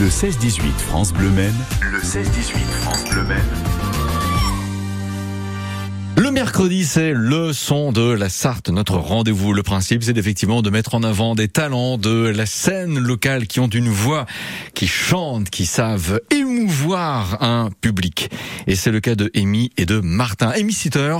Le 16-18 France Bleu Maine. Le 16-18 France Bleu Maine. Mercredi, c'est le son de la Sarthe, notre rendez-vous. Le principe, c'est effectivement de mettre en avant des talents de la scène locale qui ont une voix, qui chantent, qui savent émouvoir un public. Et c'est le cas de Amy et de Martin. Amy Sitter,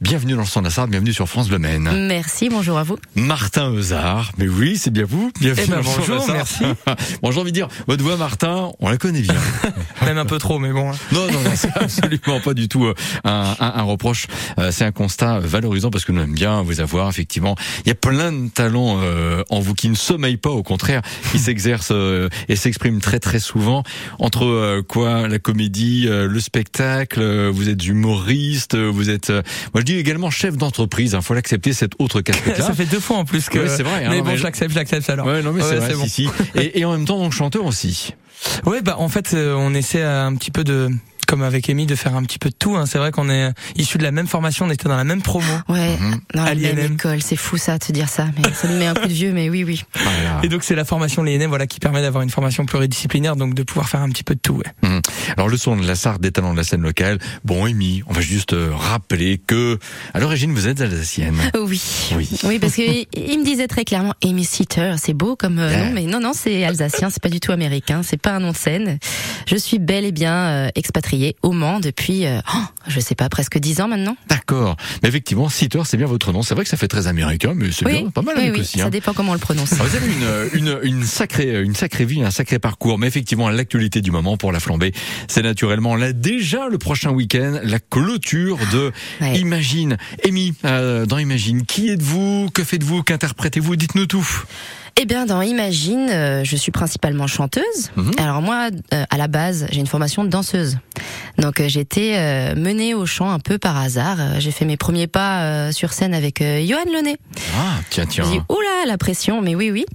bienvenue dans le son de la Sarthe, bienvenue sur France Le Maine. Merci, bonjour à vous. Martin Eusard, mais oui, c'est bien vous. Bienvenue Eh ben, dans le son de la bonjour, Sarthe. merci. bon, j'ai envie de dire, votre voix, Martin, on la connaît bien. Même un peu trop, mais bon. hein. Non, non, non, c'est absolument pas du tout euh, un, un- un reproche. Euh, c'est un constat valorisant parce que nous aimons bien vous avoir. Effectivement, il y a plein de talents euh, en vous qui ne sommeillent pas, au contraire, qui s'exercent euh, et s'expriment très très souvent. Entre euh, quoi, la comédie, euh, le spectacle, euh, vous êtes humoriste, vous êtes, euh, moi je dis également chef d'entreprise. Il faut l'accepter cette autre casquette-là. Ça fait deux fois en plus que. Ouais, c'est vrai, hein, mais bon, mais- je l'accepte, je l'accepte alors. Ouais, non mais c'est vrai, bon. si, si. Et, et en même temps donc chanteur aussi. Ouais, bah en fait, euh, on essaie un petit peu de, comme avec Amy, de faire un petit peu de tout. hein. C'est vrai qu'on est issus de la même formation, on était dans la même promo. Ouais, Mhm. dans la À même l'INM. école, c'est fou ça, de te dire ça, mais ça me met un coup de vieux, mais oui, oui. Voilà. Et donc c'est la formation l'ENM, voilà, qui permet d'avoir une formation pluridisciplinaire, donc de pouvoir faire un petit peu de tout. Ouais. Hum. Alors le son de la Sarthe des talents de la scène locale. Bon, Amy, on va juste euh, rappeler que à l'origine vous êtes alsacienne. Oui. Oui. Oui, parce que il me disait très clairement, Amy Sitter, c'est beau comme euh, Ouais. nom, mais non, non, c'est alsacien, c'est pas du tout américain, c'est pas un nom de scène. Je suis bel et bien euh, expatriée au Mans depuis, euh, oh, je sais pas, presque dix ans maintenant. D'accord. Mais effectivement, Sitter, c'est bien votre nom. C'est vrai que ça fait très américain, mais c'est oui, bien, pas mal oui, avec oui, aussi. ça hein. dépend comment on le prononce. Alors, Vous avez une, une, une sacrée, une sacrée vie, un sacré parcours, mais effectivement, l'actualité du moment pour la flambée, c'est naturellement là déjà le prochain week-end, la clôture de Ouais. Imagine. Amy, euh, dans Imagine, qui êtes-vous? Que faites-vous? Qu'interprétez-vous? Dites-nous tout. Eh bien, dans Imagine, euh, je suis principalement chanteuse. Mhm. Alors moi, euh, à la base, j'ai une formation de danseuse. Donc euh, j'ai été euh, menée au chant un peu par hasard. Euh, J'ai fait mes premiers pas euh, sur scène avec euh, Johan Launay. Ah, tiens, tiens. J'ai dit oula la pression, mais oui oui.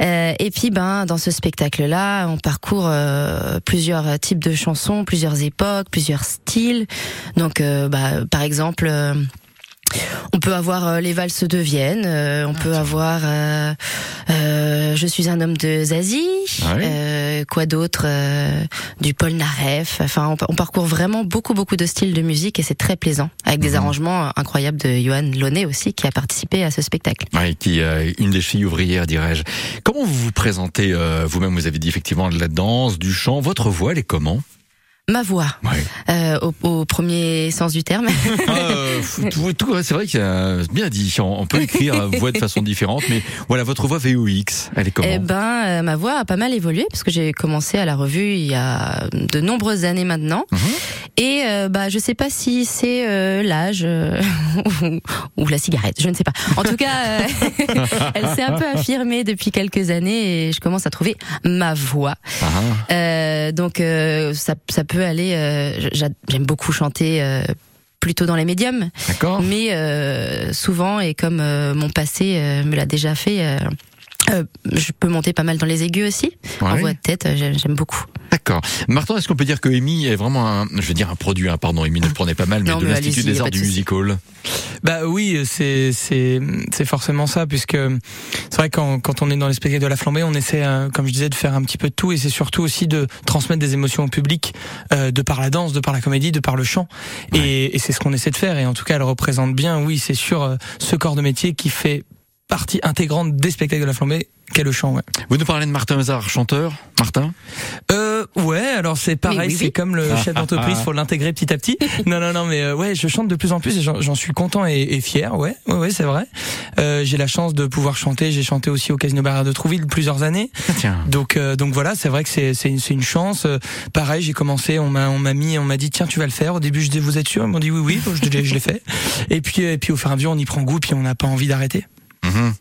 Euh, et puis ben dans ce spectacle-là, on parcourt euh, plusieurs types de chansons, plusieurs époques, plusieurs styles. Donc euh, bah, par exemple. On peut avoir euh, les valses de Vienne, euh, on peut avoir euh, Je suis un homme de Zazie, euh, quoi d'autre, du Paul Naref. Enfin, on, on parcourt vraiment beaucoup beaucoup de styles de musique et c'est très plaisant, avec des Mhm. arrangements incroyables de Johan Launay aussi qui a participé à ce spectacle. Ouais, qui euh, une des filles ouvrières, dirais-je. Comment vous vous présentez vous-même? Vous avez dit effectivement de la danse, du chant. Votre voix, elle est comment? Ma voix, Ouais. euh, au, au premier sens du terme. Euh, tout, tout- c'est vrai que euh, c'est bien dit. On, on peut écrire voix de façon différente, mais voilà, votre voix VOX, elle est comment Eh ben, euh, ma voix a pas mal évolué parce que j'ai commencé à la revue il y a de nombreuses années maintenant. Mhm. Et euh, bah, je sais pas si c'est euh, l'âge euh, ou, ou la cigarette, je ne sais pas. En tout cas, elle s'est un peu affirmée depuis quelques années et je commence à trouver ma voix. Ah, ah. Euh, donc euh, ça, ça peut aller. euh, j'a- J'aime beaucoup chanter. euh, plutôt dans les médiums, mais euh, souvent et comme mon passé me l'a déjà fait, euh, je peux monter pas mal dans les aigus aussi. En Ouais. voix de tête, j'aime beaucoup. D'accord. Martin, est-ce qu'on peut dire que Amy est vraiment un, je veux dire un produit, hein, pardon, Amy ne le prenait pas mal, mais Non, de l'Institut des Arts du souci. Musical. Bah oui, c'est c'est c'est forcément ça, puisque c'est vrai quand quand on est dans les spectacles de la flambée, on essaie, euh, comme je disais, de faire un petit peu de tout, et c'est surtout aussi de transmettre des émotions au public, euh, de par la danse, de par la comédie, de par le chant, et, et c'est ce qu'on essaie de faire. Et en tout cas, elle représente bien, oui, c'est sûr, euh, ce corps de métier qui fait partie intégrante des spectacles de la flambée, qu'est le chant. Ouais. Vous nous parlez de Martin Hazard, chanteur. Martin? Euh, ouais, alors c'est pareil, Oui, oui, c'est oui. comme le chef d'entreprise, faut l'intégrer petit à petit. Non, non, non, mais euh, ouais, je chante de plus en plus et j'en suis content et, et fier. Ouais, ouais, ouais, c'est vrai. Euh, j'ai la chance de pouvoir chanter. J'ai chanté aussi au Casino Barrière de Trouville plusieurs années. Ah, tiens. Donc, euh, donc voilà, c'est vrai que c'est c'est une, c'est une chance. Euh, pareil, j'ai commencé, on m'a on m'a mis, on m'a dit tiens, tu vas le faire. Au début, je dis vous êtes sûr? Ils m'ont dit oui, oui. Je, l'ai- je l'ai fait. Et puis, et puis au fur et à mesure, on y prend goût, puis on n'a pas envie d'arrêter. Mhm.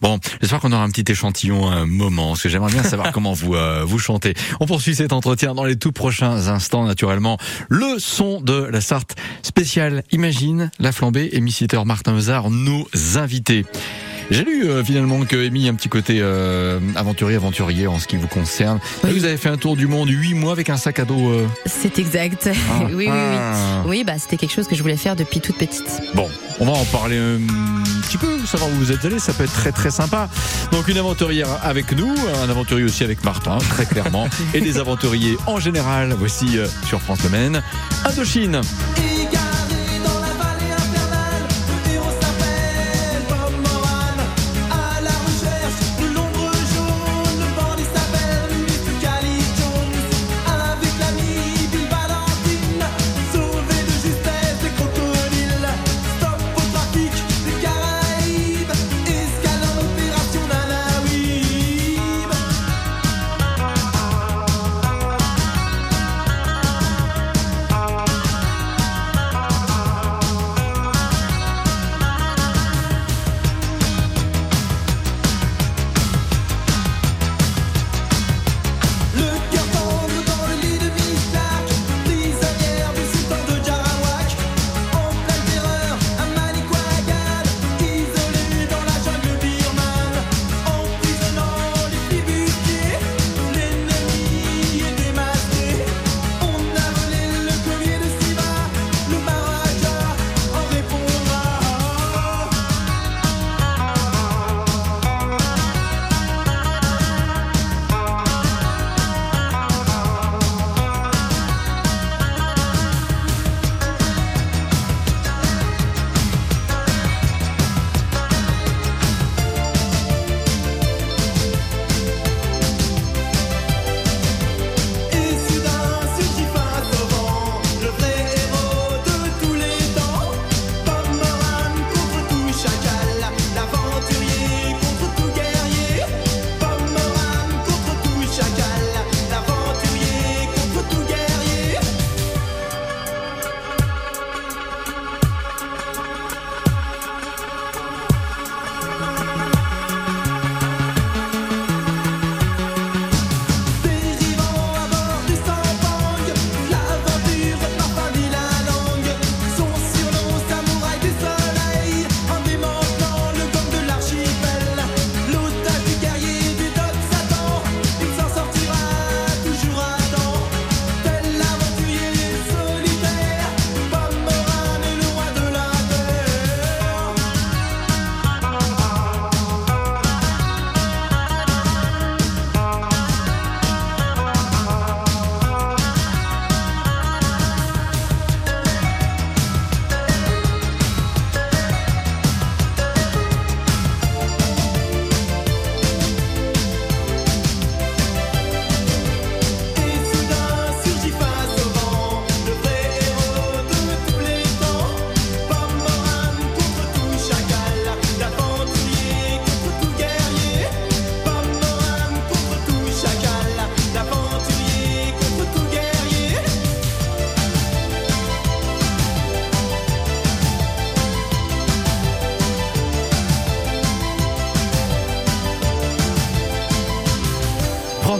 Bon, j'espère qu'on aura un petit échantillon un moment, parce que j'aimerais bien savoir comment vous euh, vous chantez. On poursuit cet entretien dans les tout prochains instants, naturellement. Le son de la Sarthe spéciale Imagine, la flambée, et Missiteur Martin Hazard, nos invités. J'ai lu euh, finalement que Amy a un petit côté euh, aventurier, aventurier en ce qui vous concerne. Oui. Vous avez fait un tour du monde huit mois avec un sac à dos. euh, C'est exact. Ah. oui, oui, oui. Ah. Oui, bah c'était quelque chose que je voulais faire depuis toute petite. Bon, on va en parler un petit peu, savoir où vous êtes allé, ça peut être très très sympa. Donc une aventurière avec nous, un aventurier aussi avec Martin, très clairement, et des aventuriers en général. Voici sur France Le Maine, Indochine.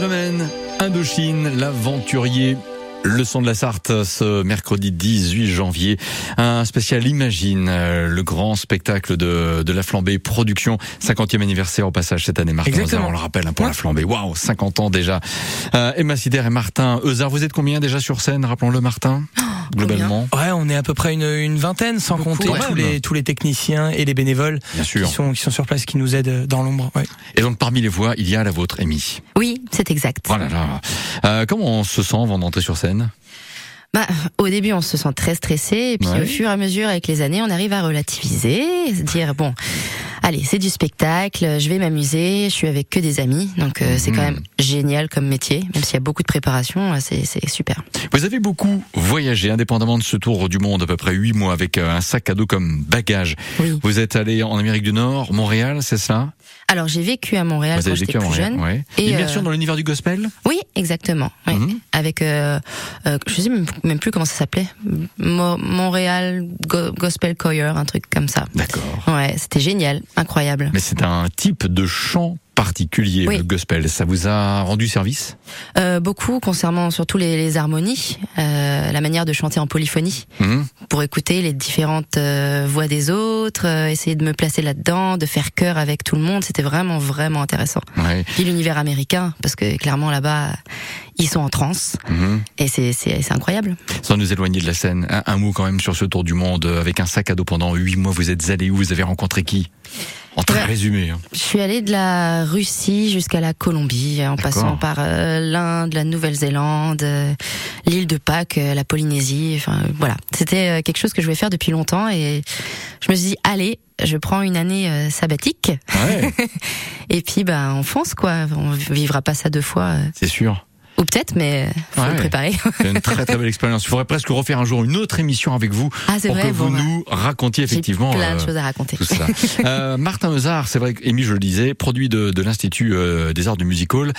France Le Maine, Indochine, l'aventurier. Le son de la Sarthe ce mercredi 18 janvier. Un spécial Imagine, euh, le grand spectacle de, de la flambée production. 50e anniversaire au passage cette année, Martin Exactement. On le rappelle hein, pour Ouais. la flambée. Waouh, 50 ans déjà. Euh, Emma Sider et Martin Euzard, vous êtes combien déjà sur scène, rappelons-le Martin Globalement? Ouais, on est à peu près une, une vingtaine, sans Beaucoup, compter tous les, tous les techniciens et les bénévoles Bien sûr. qui sont, qui sont sur place, qui nous aident dans l'ombre. Ouais. Et donc parmi les voix, il y a la vôtre, Amy. Oui, c'est exact. Voilà. là. Euh, comment on se sent avant d'entrer sur scène? Bah, au début, on se sent très stressé, et puis Ouais. au fur et à mesure, avec les années, on arrive à relativiser, se dire bon, allez, c'est du spectacle, je vais m'amuser, je suis avec que des amis, donc euh, c'est quand Mhm. même génial comme métier, même s'il y a beaucoup de préparation, euh, c'est super. Vous avez beaucoup voyagé, indépendamment de ce tour du monde, à peu près huit mois, avec euh, un sac à dos comme bagage. Oui. Vous êtes allé en Amérique du Nord, Montréal, c'est cela Alors j'ai vécu à Montréal Vous quand avez j'étais vécu à plus Montréal, jeune. ouais. Et, Immersion euh, dans l'univers du gospel? Oui, exactement. oui. Mhm. Avec, euh, euh, je sais même, même plus comment ça s'appelait, Mo- Montréal Go- Gospel Choir, un truc comme ça. D'accord. Ouais, c'était génial, incroyable. Mais c'est un type de chant particulier, Oui. le gospel. Ça vous a rendu service? Euh, beaucoup concernant surtout les, les harmonies, euh, la manière de chanter en polyphonie, Mhm. pour écouter les différentes euh, voix des autres, essayer de me placer là-dedans, de faire chœur avec tout le monde. C'était vraiment vraiment intéressant. Ouais. Puis l'univers américain, parce que clairement là-bas, ils sont en transe Mhm. et c'est incroyable. Sans nous éloigner de la scène, un, un mot quand même sur ce tour du monde euh, avec un sac à dos pendant huit mois. Vous êtes allé où? Vous avez rencontré qui? En très Ouais. résumé. hein. Je suis allée de la Russie jusqu'à la Colombie, en passant par euh, l'Inde, la Nouvelle-Zélande, euh, l'île de Pâques, euh, la Polynésie. Enfin voilà, c'était quelque chose que je voulais faire depuis longtemps et je me suis dit allez, je prends une année euh, sabbatique Ouais, et puis ben on fonce quoi. On vivra pas ça deux fois euh, c'est sûr. Ou peut-être, mais euh, faut Ouais. le préparer. C'est une très très belle expérience. Il faudrait presque refaire un jour une autre émission avec vous ah c'est pour vrai, que vous bon, bah, nous racontiez effectivement plein de euh, choses à raconter. tout ça. Euh, Martin Mezard, c'est vrai, Amy, je le disais, produit de, de l'Institut euh, des Arts du Music Hall.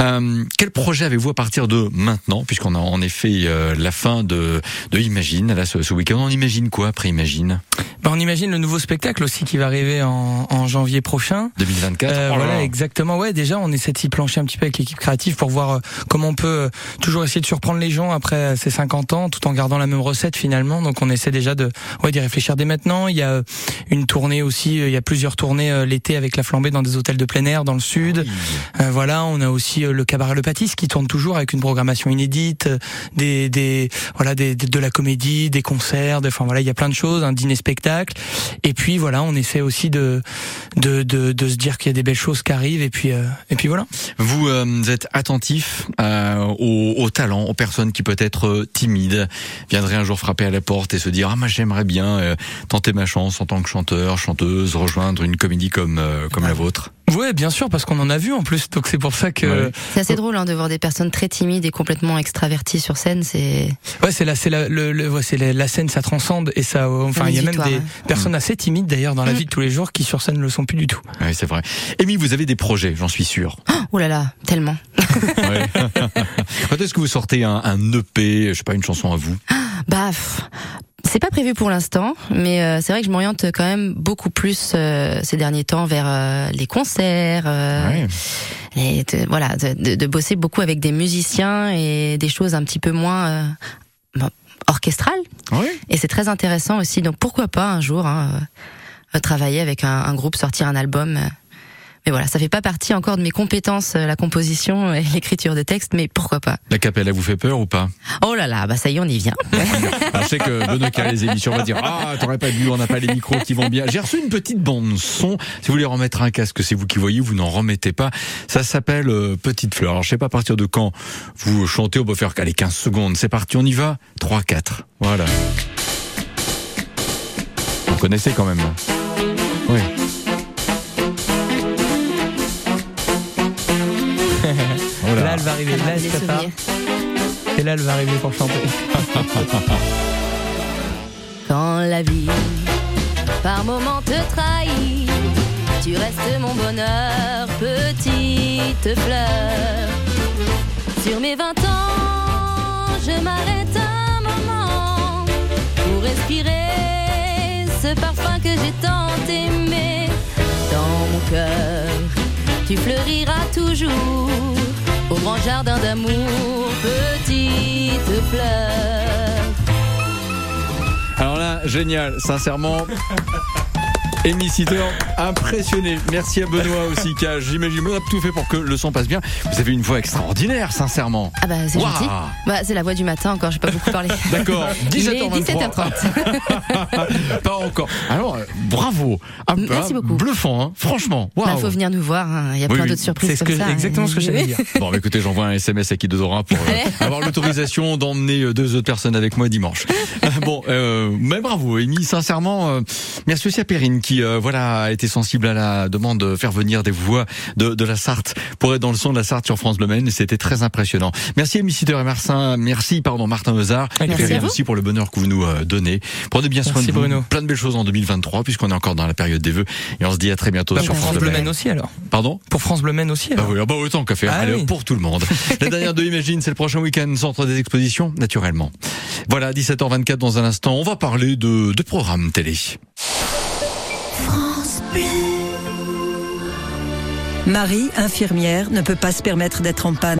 Euh, quel projet avez-vous à partir de maintenant, puisqu'on a en effet euh, la fin de, de Imagine, là, ce, ce week-end On imagine quoi après Imagine? Bah, on imagine le nouveau spectacle aussi qui va arriver en, en janvier prochain. 2024 Euh, Oh là voilà, là. exactement. Ouais, déjà, on essaie de s'y plancher un petit peu avec l'équipe créative pour voir euh, comment on peut euh, toujours essayer de surprendre les gens après ces 50 ans, tout en gardant la même recette finalement. Donc, on essaie déjà de, ouais, d'y réfléchir dès maintenant. Il y a euh, une tournée aussi. euh, Il y a plusieurs tournées l'été avec la flambée dans des hôtels de plein air dans le sud. Euh, voilà, on a aussi le cabaret Le Pâtisse qui tourne toujours avec une programmation inédite, des, des voilà, des, de la comédie, des concerts, de- enfin voilà, il y a plein de choses, un dîner spectacle. Et puis voilà, on essaie aussi de de, de, de se dire qu'il y a des belles choses qui arrivent. Et puis euh, et puis voilà. Vous euh, êtes attentif euh, aux, aux talents, aux personnes qui peut-être euh, timides viendraient un jour frapper à la porte et se dire ah moi j'aimerais bien euh, tenter ma chance en tant que chanteur, chanteuse, rejoindre une comédie comme euh, comme la vôtre. Ouais, bien sûr, parce qu'on en a vu en plus. Donc c'est pour ça que Ouais. ouais, C'est assez drôle hein, de voir des personnes très timides et complètement extraverties sur scène. C'est c'est la c'est la le, le- ouais, c'est la, la scène, ça transcende et ça. euh, Enfin, il y a même des ouais. personnes assez timides d'ailleurs dans la Mm. vie de tous les jours qui sur scène ne le sont plus du tout. Oui, c'est vrai. Amy, vous avez des projets, j'en suis sûr. oh là là, tellement. Ouais. Quand est-ce que vous sortez un, un EP, je sais pas, une chanson à vous? Bah, pff, c'est pas prévu pour l'instant, mais euh, c'est vrai que je m'oriente quand même beaucoup plus euh, ces derniers temps vers euh, les concerts, euh, Ouais. les- de- voilà, de, de- de bosser beaucoup avec des musiciens et des choses un petit peu moins euh, orchestrales. Ouais. Et c'est très intéressant aussi. Donc pourquoi pas un jour hein, euh, travailler avec un, un groupe, sortir un album. Mais voilà, ça fait pas partie encore de mes compétences, euh, la composition et l'écriture de texte, mais pourquoi pas La capella vous fait peur ou pas? Oh là là, bah ça y est, on y vient. Alors, Je sais que Benoît qui a les émissions va dire ah t'aurais pas dû, on n'a pas les micros qui vont bien. J'ai reçu une petite bande son. Si vous voulez remettre un casque, c'est vous qui voyez, vous n'en remettez pas. Ça s'appelle euh, Petite Fleur. Alors je sais pas à partir de quand vous chantez, on peut faire allez 15 secondes. C'est parti, on y va. 3 4. Voilà. Vous connaissez quand même. Oui. Là, elle va arriver. Là. Et là, elle va arriver pour chanter. Quand la vie par moments te trahit, tu restes mon bonheur, petite fleur. Sur mes 20 ans, je m'arrête un moment pour respirer ce parfum que j'ai tant aimé. Dans mon cœur, tu fleuriras toujours grand jardin d'amour, petite fleur. Alors là, génial, sincèrement. Amy Sitter, impressionné. Merci à Benoît aussi, qui a, j'imagine, on a tout fait pour que le son passe bien. Vous avez une voix extraordinaire, sincèrement. Ah bah c'est Waouh. gentil. Bah c'est la voix du matin encore, j'ai pas beaucoup parlé. D'accord, Il est 17h23. 17h30. Pas encore. Alors, euh, bravo. Ah, Merci ah, beaucoup. Bluffant, hein, franchement. Bah, Waouh. faut venir nous voir, hein. il y a Oui, plein oui. d'autres surprises C'est ce que- ça. exactement ce que j'allais dire. Bon, bah, écoutez, j'envoie un SMS à Kidodora pour euh, avoir l'autorisation d'emmener euh, deux autres personnes avec moi dimanche. bon, euh, mais bravo, Amy, sincèrement, euh, merci aussi à Perrine qui, euh, voilà, a été sensible à la demande de faire venir des voix de, de la Sarthe pour être dans le son de la Sarthe sur France Bleu Maine. C'était très impressionnant. Merci Amy Sitter et Martin, merci, pardon, Martin Mezard et Merci Perrine aussi pour le bonheur que vous nous donnez. Prenez bien soin Merci, de vous. Bruno. Plein de belles choses en 2023 puisqu'on est encore dans la période des vœux et on se dit à très bientôt Bah, sur pour France France Bleu Bleu Maine. Aussi alors. Pardon? Pour France Bleu Maine aussi ah alors. oui, ah bah autant qu'à faire. Ah Allez, oui. pour tout le monde. La dernière de Imagine, c'est le prochain week-end centre des expositions, naturellement. Voilà, 17h24 dans un instant, on va parler de, de programmes télé. Marie, infirmière, ne peut pas se permettre d'être en panne.